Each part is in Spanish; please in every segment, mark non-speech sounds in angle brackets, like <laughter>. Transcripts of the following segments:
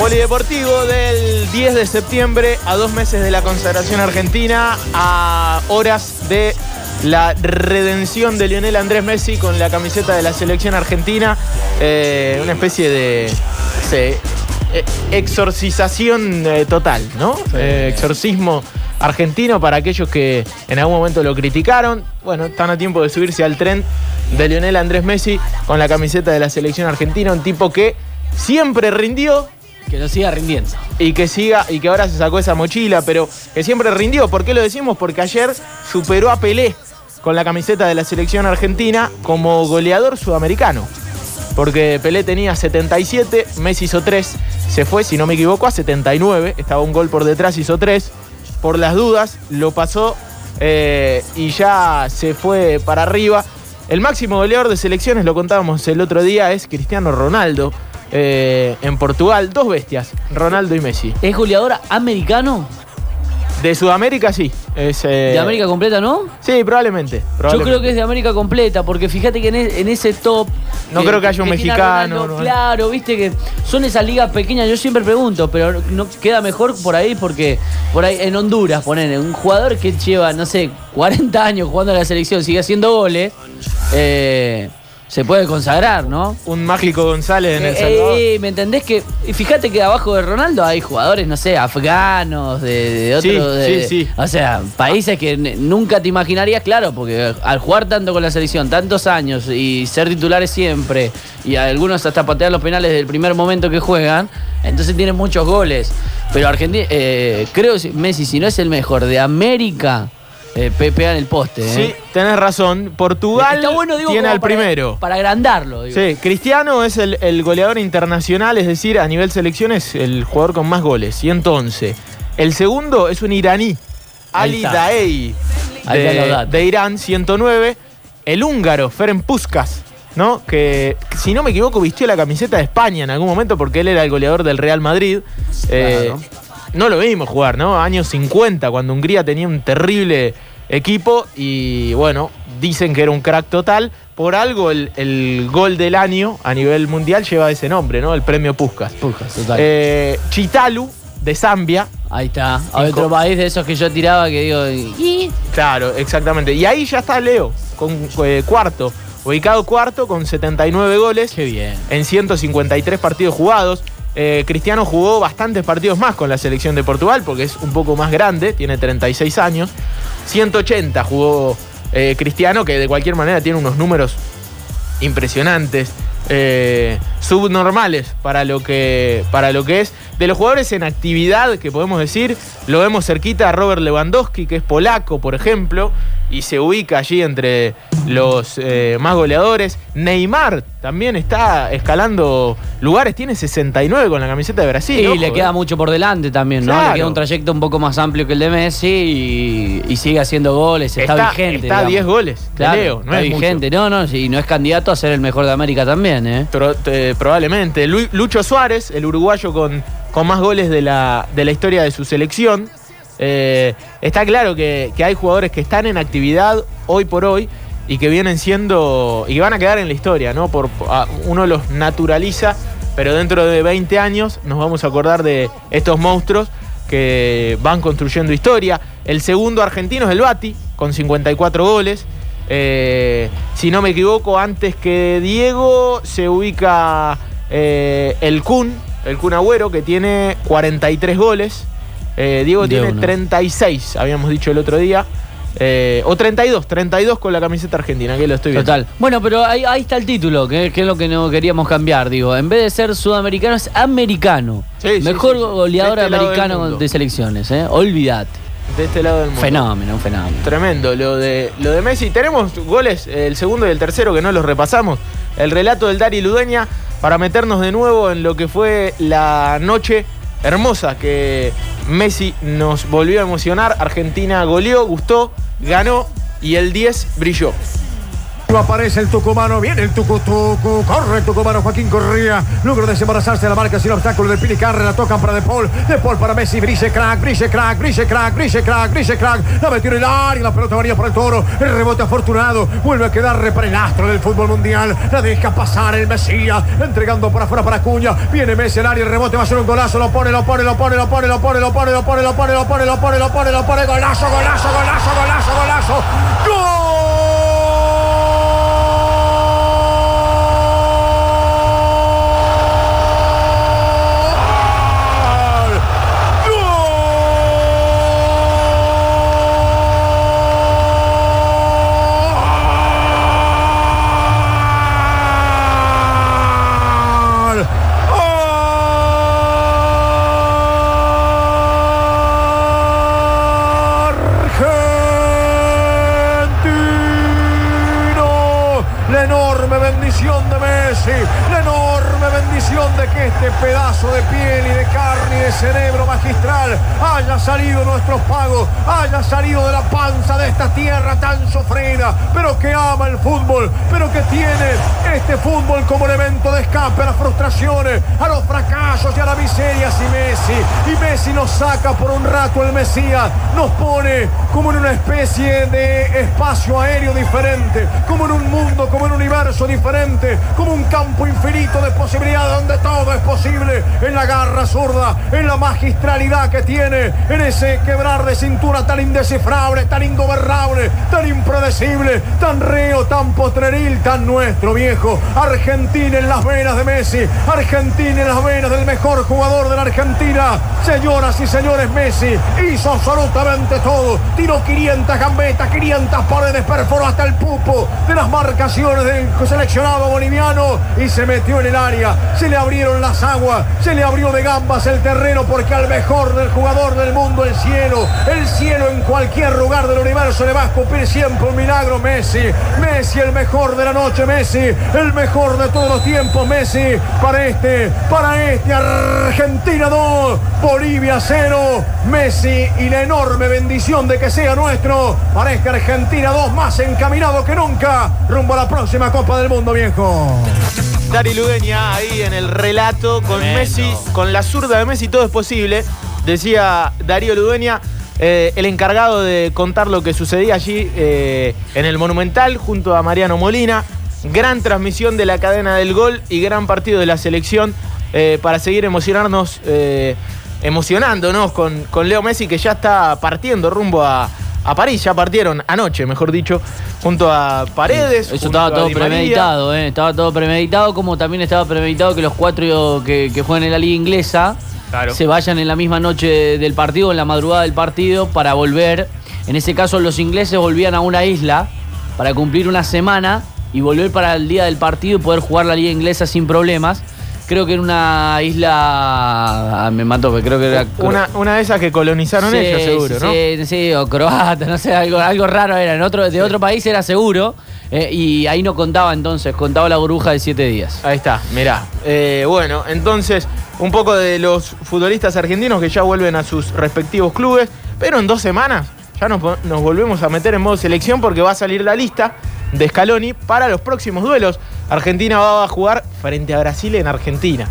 Polideportivo del 10 de septiembre a dos meses de la consagración argentina, a horas de la redención de Lionel Andrés Messi con la camiseta de la selección argentina, eh, una especie de sé, eh, exorcización eh, total, ¿no? Eh, exorcismo argentino para aquellos que en algún momento lo criticaron. Bueno, están a tiempo de subirse al tren de Lionel Andrés Messi con la camiseta de la selección argentina, un tipo que siempre rindió, Que lo siga rindiendo. y que siga y que ahora se sacó esa mochila, pero que siempre rindió. ¿Por qué lo decimos? Porque ayer superó a Pelé con la camiseta de la selección argentina como goleador sudamericano. Porque Pelé tenía 77, Messi hizo 3, se fue, si no me equivoco, a 79, estaba un gol por detrás, hizo 3. Por las dudas, lo pasó eh, y ya se fue para arriba. El máximo goleador de selecciones, lo contábamos el otro día, es Cristiano Ronaldo. Eh, en Portugal, dos bestias, Ronaldo y Messi. ¿Es goleador americano? De Sudamérica sí. Es, eh, ¿De América completa no? Sí, probablemente. Yo creo que es de América completa, porque fíjate que en, e- en ese top. No creo que haya un mexicano, Ronaldo, no. Claro, viste que son esas ligas pequeñas. Yo siempre pregunto, pero no queda mejor por ahí, porque por ahí en Honduras, ponen un jugador que lleva, no sé, 40 años jugando a la selección, sigue haciendo goles, eh, se puede consagrar, ¿no? Un mágico González en El Eh, Salvador. eh, ¿Me entendés que? Y fíjate que abajo de Ronaldo hay jugadores, no sé, afganos, de, de otro. Sí, de- sí, sí. O sea, países que nunca te imaginarías, claro, porque al jugar tanto con la selección, tantos años y ser titulares siempre, y algunos hasta patear los penales del primer momento que juegan, entonces tienen muchos goles. Pero Argentina, eh, creo Messi, si no es el mejor de América, eh, pe- pega en el poste. ¿eh? Sí, tenés razón. Portugal Está bueno, digo, tiene al para- primero. Para agrandarlo, digo. Sí, Cristiano es el, el goleador internacional, es decir, a nivel selección es el jugador con más goles, 111. El segundo es un iraní, Ali. Daei, de, Irán, 109. El húngaro, Ferenc Puskas, ¿no? Que, si no me equivoco, vistió la camiseta de España en algún momento porque él era el goleador del Real Madrid. Eh. No lo vimos jugar, ¿no? Años 50, cuando Hungría tenía un terrible equipo y bueno, dicen que era un crack total. Por algo el, el gol del año a nivel mundial lleva ese nombre, ¿no? El premio Puskas. Pujas, total. Eh, Chitalu, de Zambia. Ahí está. A otro país de esos que yo tiraba que digo. ¿y? Claro, exactamente. Y ahí ya está Leo, con eh, cuarto. Ubicado cuarto con 79 goles. Qué bien. en 153 partidos jugados. Eh, Cristiano jugó bastantes partidos más con la selección de Portugal porque es un poco más grande, tiene 36 años. 180 jugó eh, Cristiano, que de cualquier manera tiene unos números impresionantes, eh, subnormales para lo, que, para lo que es. De los jugadores en actividad, que podemos decir, lo vemos cerquita a Robert Lewandowski, que es polaco, por ejemplo, y se ubica allí entre los eh, más goleadores. Neymar también está escalando lugares, tiene 69 con la camiseta de Brasil. y le eh. queda mucho por delante también, ¿no? Claro. Le queda un trayecto un poco más amplio que el de Messi y, y sigue haciendo goles, está, vigente. Está a digamos. 10 goles Claro, Leo, no está es mucho. vigente. No, no, y no es candidato a ser el mejor de América también, ¿eh? Eh, probablemente. Lu- Lucho Suárez, el uruguayo con, con más goles de la, de la historia de su selección. Eh, está claro que, que hay jugadores que están en actividad hoy por hoy y que vienen siendo y que van a quedar en la historia, ¿no? Por, uno los naturaliza, pero dentro de 20 años nos vamos a acordar de estos monstruos que van construyendo historia. El segundo argentino es el Bati, con 54 goles. Eh, si no me equivoco, antes que Diego se ubica eh, el Kun, el Kun Agüero, que tiene 43 goles. Eh, Diego De tiene uno. 36, habíamos dicho el otro día. Eh, o 32, 32 con la camiseta argentina, que lo estoy viendo. Total. Bueno, pero ahí, ahí está el título, que, que es lo que no queríamos cambiar. Digo, en vez de ser sudamericano, es americano. Sí, Mejor sí, sí. goleador este americano de selecciones, ¿eh? Olvídate. De este lado del mundo. Fenómeno, un fenómeno. Tremendo lo de, lo de Messi. Tenemos goles, el segundo y el tercero que no los repasamos. El relato del Dari Ludeña para meternos de nuevo en lo que fue la noche hermosa que Messi nos volvió a emocionar. Argentina goleó, gustó, ganó y el 10 brilló. Aparece el tucumano, viene el tucutucu, corre el tucumano Joaquín Corría, logro desembarazarse de la marca sin obstáculo de Pilicarre, la tocan para De Paul, De Paul para Messi, brille crack, brille crack, brille crack, brille crack, brille crack, la metió en el área, la pelota varía por el toro, el rebote afortunado, vuelve a quedar para el astro del fútbol mundial, la deja pasar el Mesías, entregando por afuera para Cuña, viene Messi el área, el rebote va a ser un golazo, lo pone, lo pone, lo pone, lo pone, lo pone, lo pone, lo pone, lo pone, lo pone, lo pone, lo pone, lo pone, golazo, golazo, golazo, golazo, golazo, gol. La enorme bendición de Messi, la enorme bendición de que este pedazo de piel y de carne y de cerebro magistral haya salido nuestros pagos, haya salido de la panza de esta tierra tan sufrida, pero que ama el fútbol, pero que tiene este fútbol como elemento de escape a las frustraciones, a los fracasos y a la miseria. Y Messi, y Messi nos saca por un rato el Mesías, nos pone como en una especie de espacio aéreo diferente, como en un mundo, como en un universo diferente, como un campo infinito de posibilidades donde todo es posible, en la garra zurda, en la magistralidad que tiene, en ese quebrar de cintura tan indescifrable, tan ingobernable, tan impredecible, tan reo, tan postreril, tan nuestro viejo. Argentina en las venas de Messi, Argentina en las venas del mejor jugador de la Argentina. Señoras y señores, Messi hizo absolutamente todo. Tiró 500 gambetas, 500 paredes, perforó hasta el pupo de las marcaciones del seleccionado boliviano y se metió en el área. Se le abrieron las aguas, se le abrió de gambas el terreno porque al mejor del jugador del mundo, el cielo, el cielo en cualquier lugar del universo le va a escupir siempre un milagro. Messi, Messi, el mejor de la noche, Messi, el mejor de todos los tiempos, Messi, para este, para este Argentina 2, Bolivia 0, Messi y la enorme bendición de que sea nuestro, para este Argentina 2 más encaminado que nunca, rumbo a la próxima Copa del Mundo, viejo. Dari Ludeña ahí en el relato con Messi, con la zurda de Messi todo es posible. Decía Darío Ludeña, eh, el encargado de contar lo que sucedía allí eh, en el Monumental junto a Mariano Molina. Gran transmisión de la cadena del gol y gran partido de la selección eh, para seguir emocionarnos, eh, emocionándonos con, con Leo Messi que ya está partiendo rumbo a, a París, ya partieron anoche, mejor dicho, junto a Paredes. Eso estaba todo premeditado, ¿eh? Estaba todo premeditado, como también estaba premeditado que los cuatro que, que juegan en la liga inglesa Claro. se vayan en la misma noche del partido, en la madrugada del partido, para volver. En ese caso, los ingleses volvían a una isla para cumplir una semana y volver para el día del partido y poder jugar la liga inglesa sin problemas. Creo que en una isla. ah, me mató, pero creo que era. Una, una de esas que colonizaron Sí, ellos, seguro, sí, ¿no? Sí, sí, o croata, <laughs> no sé, algo, algo raro era. En otro, de otro país era seguro. eh, y ahí no contaba entonces, contaba la burbuja de siete días. Ahí está, mirá. Eh, bueno, entonces, un poco de los futbolistas argentinos que ya vuelven a sus respectivos clubes, pero en dos semanas ya nos, po- nos volvemos a meter en modo selección porque va a salir la lista de Scaloni para los próximos duelos. Argentina va a jugar frente a Brasil en Argentina.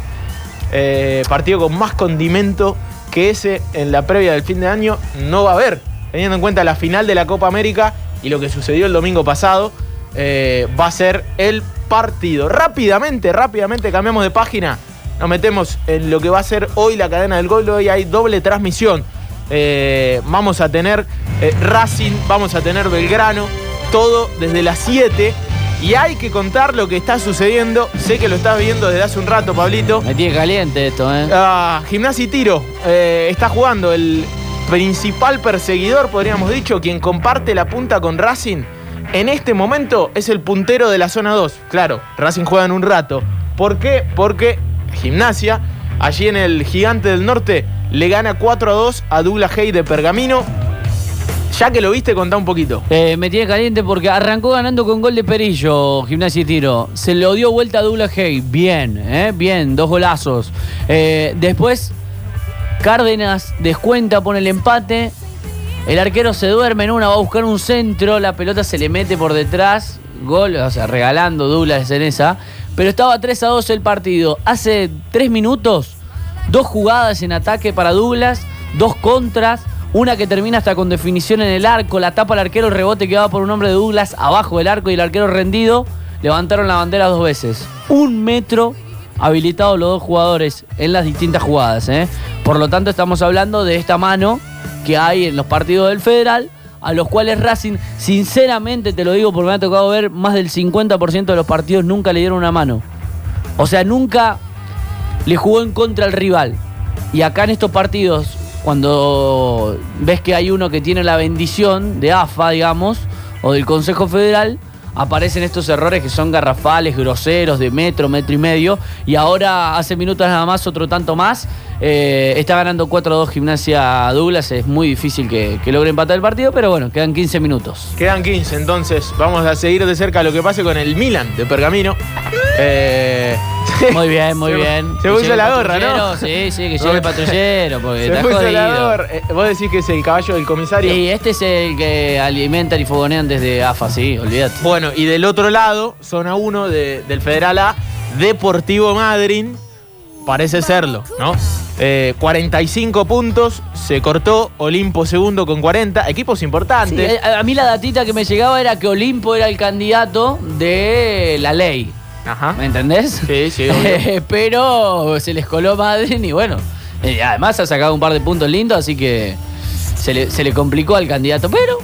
Eh, partido con más condimento que ese en la previa del fin de año no va a haber, teniendo en cuenta la final de la Copa América y lo que sucedió el domingo pasado, eh, va a ser el partido. Rápidamente, rápidamente cambiamos de página, nos metemos en lo que va a ser hoy la cadena del gol. Hoy hay doble transmisión. Eh, vamos a tener Racing, vamos a tener Belgrano, todo desde las 7. Y hay que contar lo que está sucediendo. Sé que lo estás viendo desde hace un rato, Pablito. Me tiene caliente esto, ¿eh? Ah, Gimnasia y Tiro eh, está jugando el principal perseguidor, podríamos dicho, quien comparte la punta con Racing. En este momento es el puntero de la zona 2. Claro, Racing juega en un rato. ¿Por qué? Porque Gimnasia, allí en el Gigante del Norte, le gana 4 a 2 a Douglas Hay de Pergamino. Ya que lo viste, contá un poquito. Eh, me tiene caliente porque arrancó ganando con gol de Perillo, Gimnasia y Tiro. Se lo dio vuelta a Douglas Hay. Bien, eh, bien, dos golazos. Eh, después, Cárdenas descuenta, pone el empate. El arquero se duerme en una, va a buscar un centro, la pelota se le mete por detrás. Gol, o sea, regalando Douglas en esa. Pero estaba 3 a 2 el partido. Hace 3 minutos, dos jugadas en ataque para Douglas, dos contras. Una que termina hasta con definición en el arco, la tapa al arquero, el rebote que va por un hombre de Douglas abajo del arco y el arquero rendido. Levantaron la bandera dos veces. Un metro habilitados los dos jugadores en las distintas jugadas. ¿eh? Por lo tanto, estamos hablando de esta mano que hay en los partidos del Federal, a los cuales Racing, sinceramente te lo digo porque me ha tocado ver, más del 50% de los partidos nunca le dieron una mano. O sea, nunca le jugó en contra al rival. Y acá en estos partidos, cuando ves que hay uno que tiene la bendición de AFA, digamos, o del Consejo Federal, aparecen estos errores que son garrafales, groseros, de metro, metro y medio. Y ahora, hace minutos nada más, otro tanto más. Eh, está ganando 4-2 Gimnasia Douglas. Es muy difícil que, que, logre empatar el partido, pero bueno, quedan 15 minutos. Quedan 15, entonces vamos a seguir de cerca lo que pase con el Milan de Pergamino. Eh, muy bien, muy <laughs> bien. Se puso la gorra, ¿no? Sí, sí, que llegue el <laughs> patrullero, porque se está puso la gorra. Eh, Vos decís que es el caballo del comisario. Y este es el que alimentan y fogonean desde AFA, sí, olvídate. Bueno, y del otro lado, zona 1 de- del Federal A, Deportivo Madrid, parece serlo, ¿no? Eh, 45 puntos, se cortó, Olimpo segundo con 40, equipos Sí, importantes. a, a mí la datita que me llegaba era que Olimpo era el candidato de la ley. Ajá. ¿Me entendés? Sí, sí, obvio. <laughs> Pero se les coló Madrid y bueno. eh, además ha sacado un par de puntos lindos, así que se le, se le complicó al candidato. Pero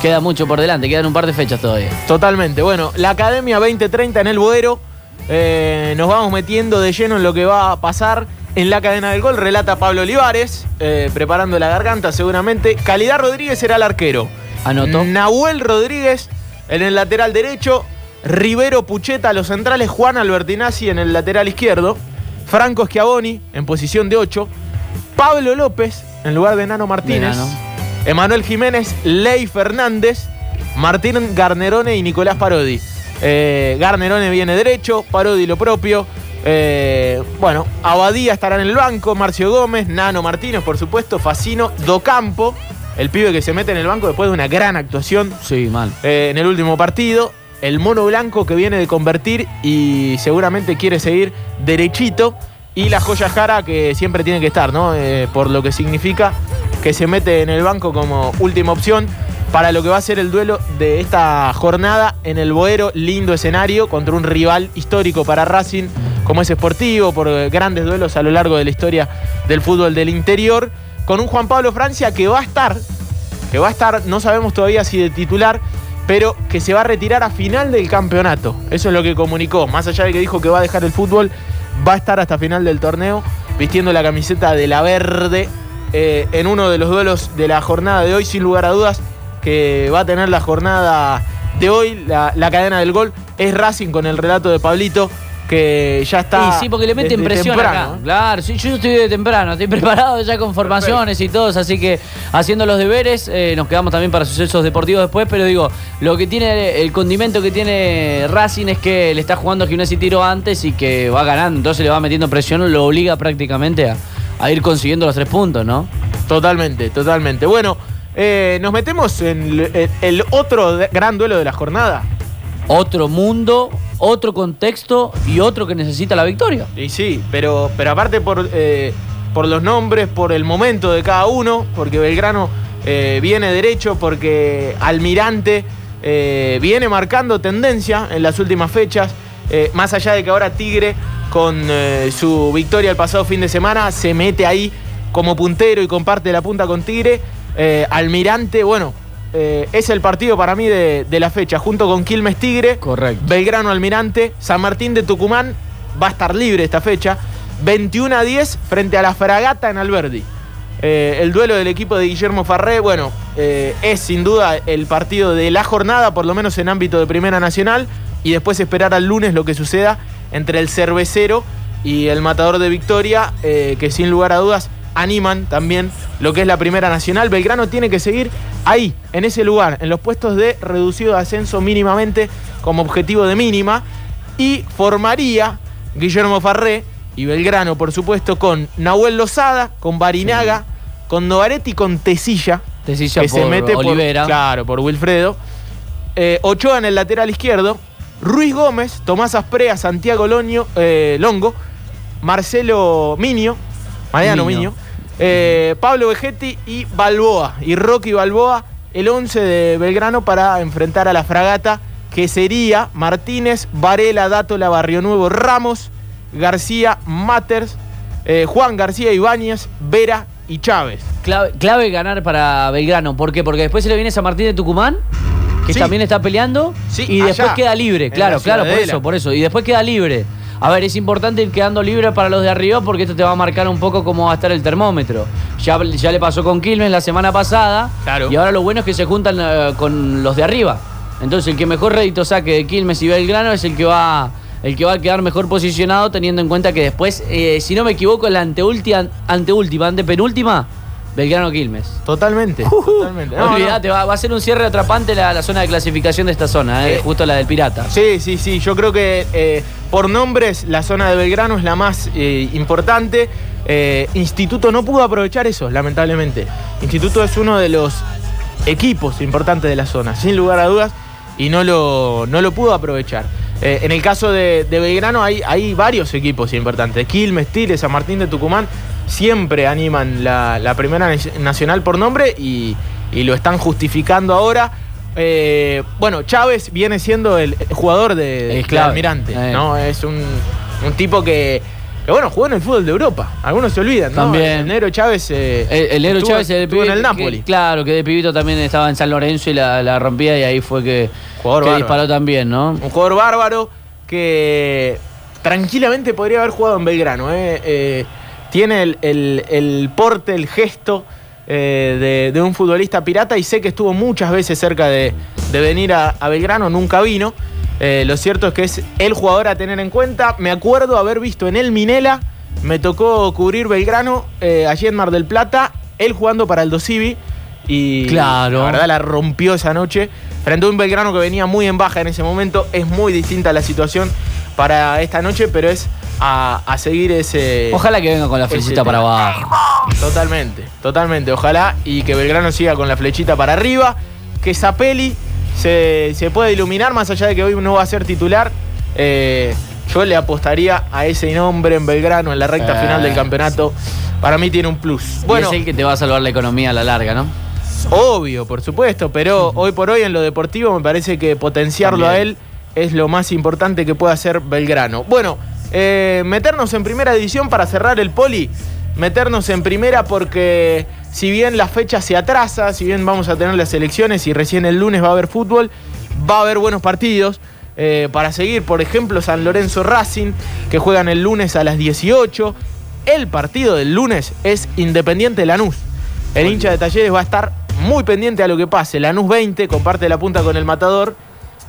queda mucho por delante, quedan un par de fechas todavía. Totalmente. Bueno, la Academia 2030 en el Boero. Eh, nos vamos metiendo de lleno en lo que va a pasar en la cadena del gol. Relata Pablo Olivares, eh, preparando la garganta seguramente. Calidad Rodríguez será el arquero. Anotó. Nahuel Rodríguez en el lateral derecho. Rivero Pucheta a los centrales. Juan Albertinazzi en el lateral izquierdo. Franco Schiavoni en posición de 8. Pablo López en lugar de Nano Martínez. Emanuel Jiménez, Ley Fernández, Martín Garnerone y Nicolás Parodi. Eh, Garnerone viene derecho, Parodi lo propio. Eh, bueno, Abadía estará en el banco, Marcio Gómez, Nano Martínez, por supuesto, Facino, Docampo, el pibe que se mete en el banco después de una gran actuación Sí, mal. eh, en el último partido. El mono blanco que viene de convertir y seguramente quiere seguir derechito. Y la joya Jara que siempre tiene que estar, ¿no? Eh, por lo que significa que se mete en el banco como última opción para lo que va a ser el duelo de esta jornada en el Boero. Lindo escenario contra un rival histórico para Racing como es Sportivo, por grandes duelos a lo largo de la historia del fútbol del interior. Con un Juan Pablo Francia que va a estar que va a estar, no sabemos todavía si de titular, pero que se va a retirar a final del campeonato. Eso es lo que comunicó. Más allá de que dijo que va a dejar el fútbol, va a estar hasta final del torneo vistiendo la camiseta de la verde eh, en uno de los duelos de la jornada de hoy, sin lugar a dudas, que va a tener la jornada de hoy, la cadena del gol, es Racing con el relato de Pablito, que ya está. Sí, sí, porque le meten presión temprano, acá. ¿eh? Claro, sí, yo estoy de temprano, estoy <laughs> preparado ya con formaciones y todos, así que haciendo los deberes, eh, nos quedamos también para sucesos deportivos después, pero digo, lo que tiene, el condimento que tiene Racing es que le está jugando a Gimnasia y Tiro antes y que va ganando, entonces le va metiendo presión, lo obliga prácticamente a, a ir consiguiendo los tres puntos, ¿no? Totalmente, totalmente. Bueno, eh, nos metemos en el, otro gran duelo de la jornada. Otro mundo, otro contexto y otro que necesita la victoria. Y sí, pero, pero aparte por, eh, por los nombres, por el momento de cada uno, porque Belgrano eh, viene derecho, porque Almirante eh, viene marcando tendencia en las últimas fechas, más allá de que ahora Tigre, con su victoria el pasado fin de semana, se mete ahí como puntero y comparte la punta con Tigre. Almirante, bueno, eh, es el partido para mí de, de la fecha, junto con Quilmes Tigre. Correcto. Belgrano Almirante, San Martín de Tucumán va a estar libre esta fecha. 21 a 10 frente a la Fragata en Alberdi. Eh, el duelo del equipo de Guillermo Farré, bueno, eh, es sin duda el partido de la jornada, por lo menos en ámbito de Primera Nacional, y después esperar al lunes lo que suceda entre el cervecero y el matador de Victoria, que sin lugar a dudas animan también lo que es la Primera Nacional. Belgrano tiene que seguir ahí, en ese lugar, en los puestos de reducido de ascenso mínimamente como objetivo de mínima. Y formaría Guillermo Farré y Belgrano, por supuesto, con Nahuel Lozada, con Barinaga, con Novaretti, con Tesilla. Tesilla que se por mete por- Olivera. claro, por Wilfredo. Eh, Ochoa en el lateral izquierdo. Ruiz Gómez, Tomás Asprea, Santiago Loño, eh, Longo, Marcelo Minio, Mariano Minio. Minio, eh, Pablo Vegetti y Balboa. Y Rocky Balboa, el 11 de Belgrano para enfrentar a la fragata, que sería Martínez, Varela, Dátola, Barrio Nuevo, Ramos, García, Matters, eh, Juan García Ibáñez, Vera y Chávez. Clave, clave ganar para Belgrano. ¿Por qué? Porque después se le viene San Martín de Tucumán, que Sí. también está peleando, Sí, y después queda libre. Claro, la claro, por eso, por eso. Y después queda libre. A ver, es importante ir quedando libre para los de arriba porque esto te va a marcar un poco cómo va a estar el termómetro. Ya, ya le pasó con Quilmes la semana pasada. Claro. Y ahora lo bueno es que se juntan eh, con los de arriba. Entonces el que mejor rédito saque de Quilmes y Belgrano es el que va el que va a quedar mejor posicionado teniendo en cuenta que después, eh, si no me equivoco, la anteúltima, anteúltima, antepenúltima, Belgrano Quilmes. Totalmente. totalmente. No, va, va a ser un cierre atrapante la, la zona de clasificación de esta zona, eh, Eh, justo la del Pirata. Sí, sí, sí. Yo creo que eh, por nombres la zona de Belgrano es la más importante. Instituto no pudo aprovechar eso, lamentablemente. Instituto es uno de los equipos importantes de la zona, sin lugar a dudas, y no lo, no lo pudo aprovechar. Eh, en el caso de, de Belgrano hay, hay varios equipos importantes. Quilmes, Tigre, San Martín de Tucumán siempre animan la, la primera nacional por nombre y, y lo están justificando ahora. Eh, bueno, Chávez viene siendo el jugador de. Almirante, Eh. ¿no? Es un, un tipo que, que, bueno, jugó en el fútbol de Europa. Algunos se olvidan, ¿no? También. El negro Chávez. eh, El, el estuvo- Chávez el estuvo en el que- Napoli. claro, que de pibito también estaba en San Lorenzo y la, la rompía y ahí fue que, Jugador que disparó también, ¿no? Un jugador bárbaro que tranquilamente podría haber jugado en Belgrano. ¿eh? Eh, tiene el, el- el porte, el gesto eh, de, de un futbolista pirata y sé que estuvo muchas veces cerca de, de venir a, a Belgrano, nunca vino. Eh, lo cierto es que es el jugador a tener en cuenta. Me acuerdo haber visto en el Minela, me tocó cubrir Belgrano eh, allí en Mar del Plata, él jugando para el Dosivi. Y Claro. la verdad la rompió esa noche. Frente a un Belgrano que venía muy en baja en ese momento. Es muy distinta la situación para esta noche, pero es a, a seguir ese. Ojalá que venga con la flechita para abajo. Totalmente, totalmente. Ojalá y que Belgrano siga con la flechita para arriba. Que Zapelli se, se pueda iluminar, más allá de que hoy no va a ser titular. Eh, yo le apostaría a ese nombre en Belgrano en la recta Eh. final del campeonato. Para mí tiene un plus. Bueno, es el que te va a salvar la economía a la larga, ¿no? Obvio, por supuesto, pero hoy por hoy en lo deportivo me parece que potenciarlo a él es lo más importante que puede hacer Belgrano. Bueno, eh, meternos en primera división para cerrar el poli, meternos en primera porque si bien la fecha se atrasa, si bien vamos a tener las elecciones y recién el lunes va a haber fútbol, va a haber buenos partidos. eh, para seguir, por ejemplo, San Lorenzo Racing, que juegan el lunes a las 18. El partido del lunes es Independiente Lanús. El hincha de Talleres va a estar muy pendiente a lo que pase. Lanús 20 comparte la punta con el Matador.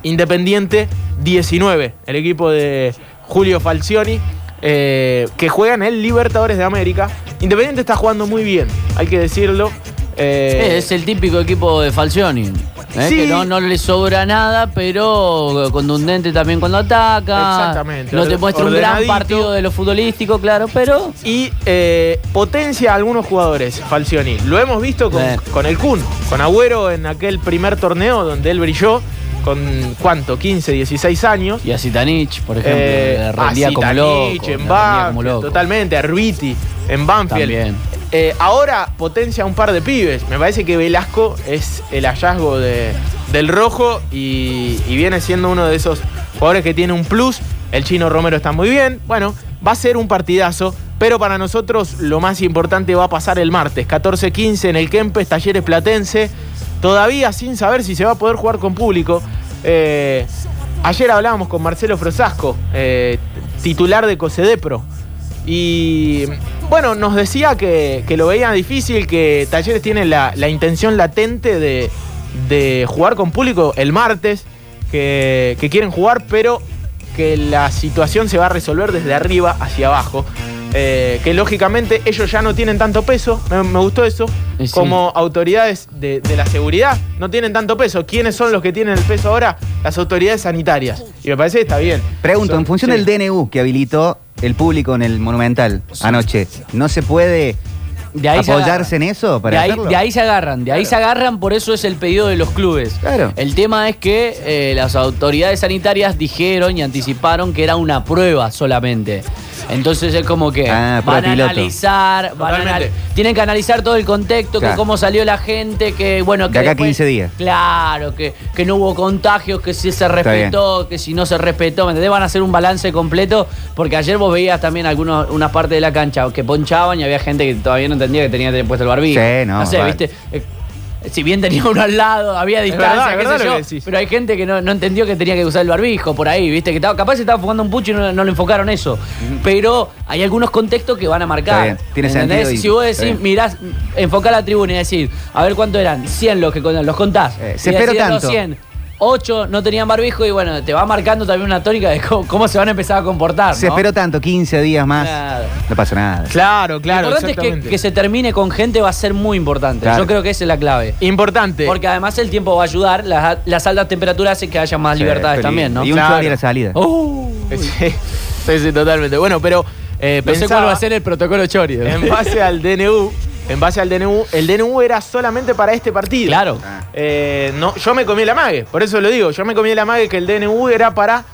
Independiente 19. El equipo de Julio Falcioni. eh, que juega en el Libertadores de América. Independiente está jugando muy bien, hay que decirlo. Eh, es el típico equipo de Falcioni. ¿eh? Sí. Que no, no le sobra nada, pero contundente también cuando ataca. Exactamente. No te muestra un gran partido de lo futbolístico, claro, pero. y eh, potencia a algunos jugadores, Falcioni. Lo hemos visto con, con el Kun, con Agüero en aquel primer torneo donde él brilló con cuánto, 15, 16 años. Y a Zitanich, por ejemplo, Eh, a rendía como. Zitanich, en como Banfield, loco. totalmente, a Ruiti, en Banfield. También. Eh, ahora potencia a un par de pibes. Me parece que Velasco es el hallazgo de- del rojo y, y viene siendo uno de esos jugadores que tiene un plus. El chino Romero está muy bien. Bueno, va a ser un partidazo. Pero para nosotros lo más importante va a pasar el martes, 14-15 en el Kempes, Talleres Platense. Todavía sin saber si se va a poder jugar con público. Eh, ayer hablábamos con Marcelo Frosasco, eh, titular de Cocedepro. Y bueno, nos decía que, lo veía difícil, que Talleres tiene la, intención latente de, jugar con público el martes, que quieren jugar, pero que la situación se va a resolver desde arriba hacia abajo. Eh, que lógicamente ellos ya no tienen tanto peso, me, me gustó eso, sí. como autoridades de, de la seguridad no tienen tanto peso. ¿Quiénes son los que tienen el peso ahora? Las autoridades sanitarias. Y me parece que está bien. Pregunto, Son- en función sí. del DNU que habilitó el público en el Monumental anoche, ¿no se puede De ahí se apoyarse en eso para de ahí, hacerlo? de ahí se agarran, de ahí se agarran, por eso es el pedido de los clubes. Claro. El tema es que eh, las autoridades sanitarias dijeron y anticiparon que era una prueba solamente. Entonces es como que Ah, van a analizar, van a Totalmente. anal- tienen que analizar todo el contexto, que cómo salió la gente, que bueno, que De acá a después- 15 días. Claro, que, que no hubo contagios, que sí se respetó, que si no se respetó, ¿me entendés? Van a hacer un balance completo, porque ayer vos veías también algunos, unas partes de la cancha que ponchaban y había gente que todavía no entendía que tenía que tener puesto el barbijo. Sí, no, sé, vale. viste. Eh, si bien tenía uno al lado, había distancia, verdad, qué sé yo, pero hay gente que no, no entendió que tenía que usar el barbijo por ahí, viste, que estaba, capaz se estaba fumando un pucho y no, no le enfocaron eso. Pero hay algunos contextos que van a marcar. Bien, tiene ¿entendés? sentido y- Si vos decís, mirás, enfocá la tribuna y decís, a ver cuánto eran, 100 los que los contás. Eh, se Y los tanto. 100, 8 no tenían barbijo y bueno, te va marcando también una tónica de cómo, cómo se van a empezar a comportar. Se ¿no? esperó tanto, 15 días más. Claro. No pasa nada. Claro, claro. Lo importante es que, que se termine con gente va a ser muy importante. Claro. Yo creo que esa es la clave. Importante. Porque además el tiempo va a ayudar, las, las altas temperaturas hacen que haya más Sí, libertades también, ¿no? Y un Claro. chori a la salida. Uh, <laughs> Sí, sí, totalmente. Bueno, pero eh, no sé pensaba- cuál va a ser el protocolo Chori. ¿no? En base al DNU, en base al DNU, el DNU era solamente para este partido. Claro. Ah. Eh, no, yo me comí la mague, por eso lo digo, yo me comí la mague que el DNU era para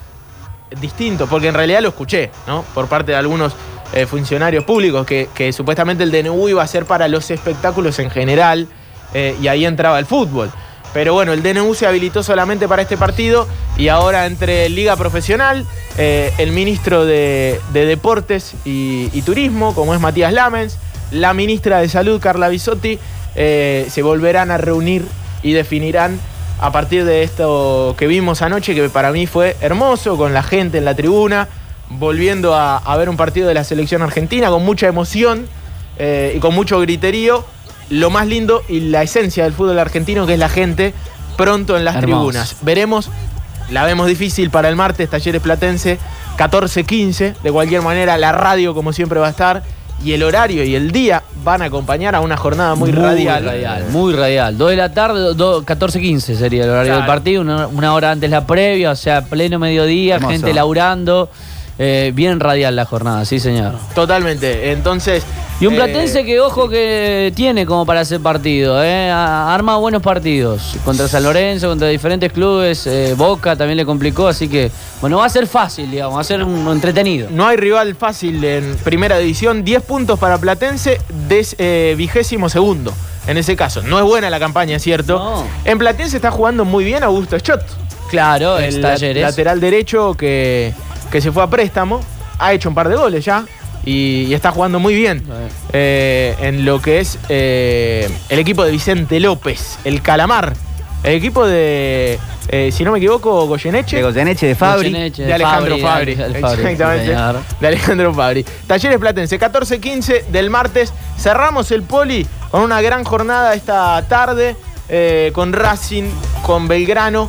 distinto, porque en realidad lo escuché, ¿no? Por parte de algunos eh, funcionarios públicos, que, que supuestamente el DNU iba a ser para los espectáculos en general, eh, y ahí entraba el fútbol. Pero bueno, el DNU se habilitó solamente para este partido y ahora entre Liga Profesional, eh, el ministro de, de Deportes y, y Turismo, como es Matías Lamens, la ministra de Salud, Carla Bisotti, eh, se volverán a reunir y definirán a partir de esto que vimos anoche, que para mí fue hermoso, con la gente en la tribuna, volviendo a, a ver un partido de la selección argentina con mucha emoción eh, y con mucho griterío. Lo más lindo y la esencia del fútbol argentino, que es la gente pronto en las Hermoso. tribunas. Veremos, la vemos difícil para el martes, Talleres Platense, 14-15. De cualquier manera, la radio, como siempre, va a estar. Y el horario y el día van a acompañar a una jornada muy, radial. Muy radial. 2 de la tarde, 14.15 sería el horario Claro. del partido, una, una hora antes la previa, o sea, pleno mediodía, Hermoso. gente laburando. Eh, bien radial la jornada, sí señor. Totalmente. Entonces. Y un eh, platense que, ojo, que tiene como para hacer partido, ¿eh? Arma buenos partidos. Contra San Lorenzo, contra diferentes clubes. eh, Boca también le complicó, así que, bueno, va a ser fácil, digamos, va a ser un entretenido. No hay rival fácil en primera división. 10 puntos para Platense, des- vigésimo segundo. En ese caso, no es buena la campaña, ¿cierto? No. En Platense está jugando muy bien Augusto Schott. Claro, el el la- lateral derecho que, que se fue a préstamo. Ha hecho un par de goles ya. Y, y está jugando muy bien eh, en lo que es eh, el equipo de Vicente López, el Calamar. El equipo de, eh, si no me equivoco, Goyeneche. De Goyeneche, de Fabri. Goyeneche, De Alejandro Fabri. Exactamente. señor. de Alejandro Fabri. Talleres Platense, 14-15 del martes. Cerramos el poli con una gran jornada esta tarde. eh, con Racing, con Belgrano.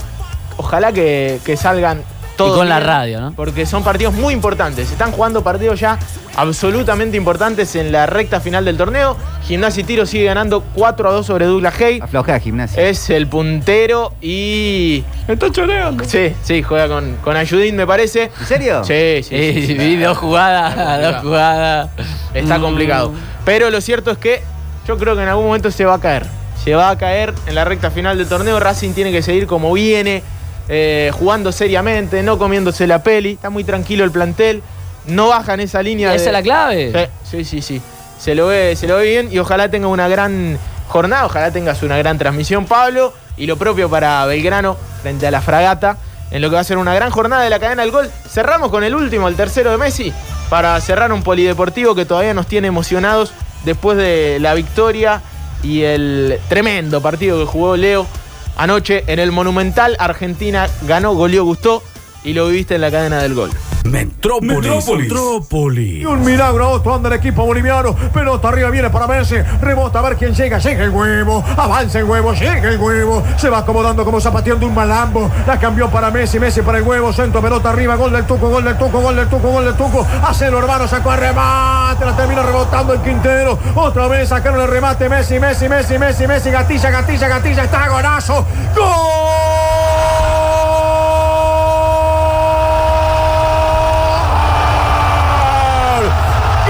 Ojalá que, que salgan todos. con la radio, ¿no? Porque son partidos muy importantes. Se están jugando partidos ya absolutamente importantes en la recta final del torneo. Gimnasia y Tiro sigue ganando 4 a 2 sobre Douglas Hay. Aflojada gimnasia. Es el puntero y. Está choreando. Sí, sí, juega con, con Ayudín, me parece. ¿En serio? Sí, sí. Sí, sí, sí. vi dos jugadas, dos jugadas. Está Mm. complicado. Pero lo cierto es que yo creo que en algún momento se va a caer. Se va a caer en la recta final del torneo. Racing tiene que seguir como viene, eh, jugando seriamente, no comiéndose la peli. Está muy tranquilo el plantel. No bajan esa línea. ¿Esa de- es la clave? Sí, sí, sí, sí. Se lo ve, se lo ve bien y ojalá tenga una gran jornada, ojalá tengas una gran transmisión, Pablo, y lo propio para Belgrano frente a la fragata, en lo que va a ser una gran jornada de la cadena del gol. Cerramos con el último, el tercero de Messi, para cerrar un polideportivo que todavía nos tiene emocionados después de la victoria y el tremendo partido que jugó Leo anoche en el Monumental. Argentina ganó, goleó, gustó y lo viviste en la cadena del gol. Metrópolis. Metrópolis. Y un milagro a otro anda el equipo boliviano. Pelota arriba viene para Messi. Rebota a ver quién llega. Llega el huevo. Avanza el huevo. Llega el huevo. Se va acomodando como zapateando un malambo. La cambió para Messi. Messi para el huevo. Centro, pelota arriba. Gol del Tuco. Gol del Tuco. Gol del Tuco. Gol del Tuco. Hace el hermano. Sacó a remate. La termina rebotando el Quintero. Otra vez sacaron el remate. Messi, Messi, Messi, Messi, Messi. Gatilla, gatilla, gatilla. Está golazo. ¡Gol!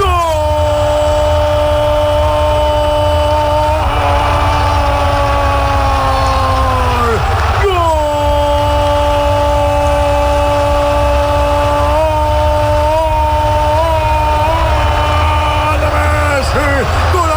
¡Gol! ¡Gol de Messi! ¡Gol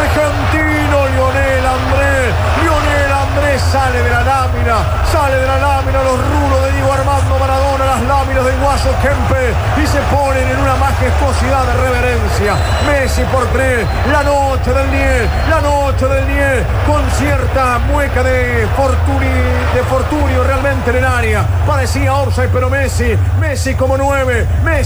argentino! Lionel Andrés. Lionel Andrés sale de la lámina. Sale de la lámina los rulos de Diego Armando Maradona, las láminas del Guaso Kempe y se ponen en una majestuosidad de reverencia. Messi por tres, la noche del 10, la noche del 10, con cierta mueca de, fortuni, de fortunio realmente en el área. Parecía offside, pero Messi, como nueve,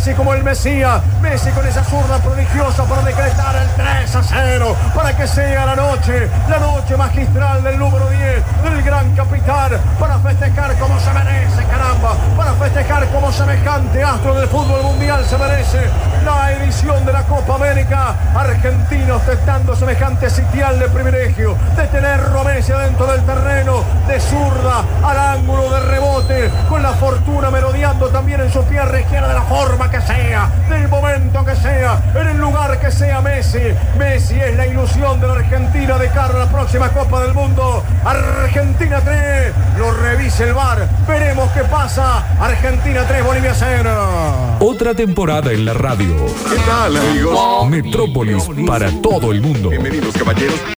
Messi como el Mesías, Messi con esa zurda prodigiosa para decretar el 3 a 0, para que sea la noche, la noche magistral del número 10, del gran capitán, para festejar como se merece, caramba, para festejar como semejante astro del fútbol mundial se merece la edición de la Copa América. Argentinos ostentando semejante sitial de privilegio de tener Messi dentro del terreno, de zurda al ángulo de rebote, con la fortuna merodeando también en su pierna izquierda de la forma que sea, del momento que sea, en el lugar que sea Messi. Messi es la ilusión de la Argentina de cara a la próxima Copa del Mundo. Argentina 3, lo revise el VAR, veremos qué pasa. Argentina 3, Bolivia 0. Otra temporada en la radio. ¿Qué tal, amigos? Metrópolis para todo el mundo. Bienvenidos, caballeros.